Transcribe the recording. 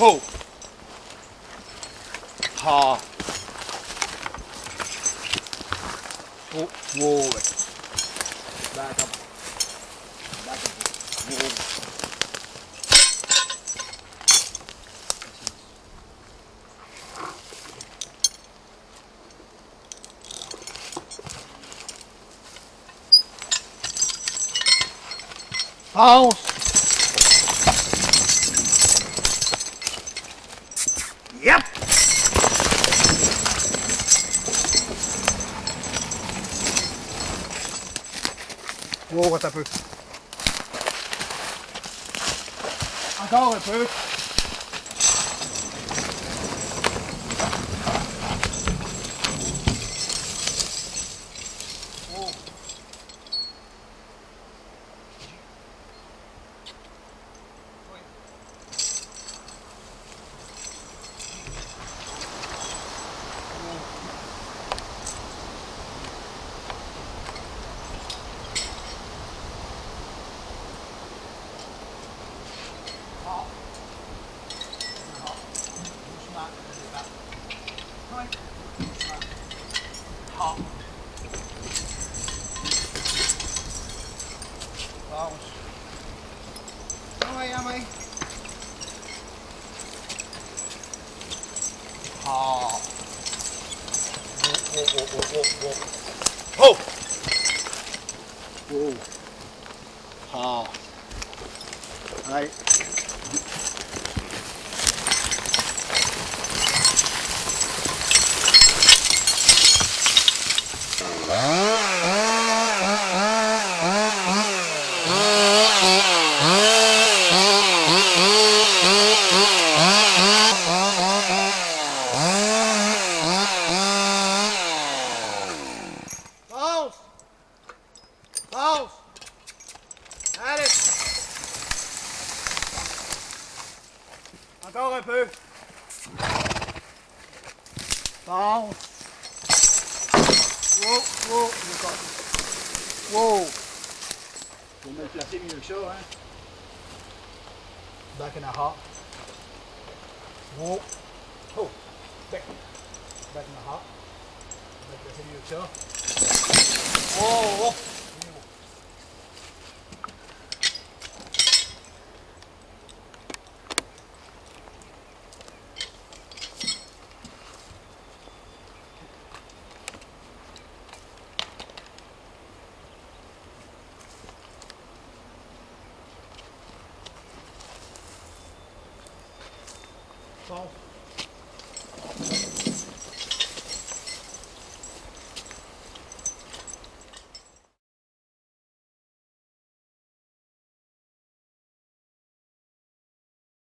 Ho. Ha. Whoa. Back up. Back up. Whoa. Bounce. Yep. Wow, oh, what a boot. I got a boot. Vamos. Vamos aí, mãe. Ah. Oh, oh, oh, oh, oh, oh. Oh. Oh. Ah. I'll go rồi Pư. Close. Whoa, whoa, you got it. Whoa. We'll make that in your show, eh? Back in the hot. Whoa. Oh, back. Back in the hot. Make that in your show. Whoa, whoa. Fall.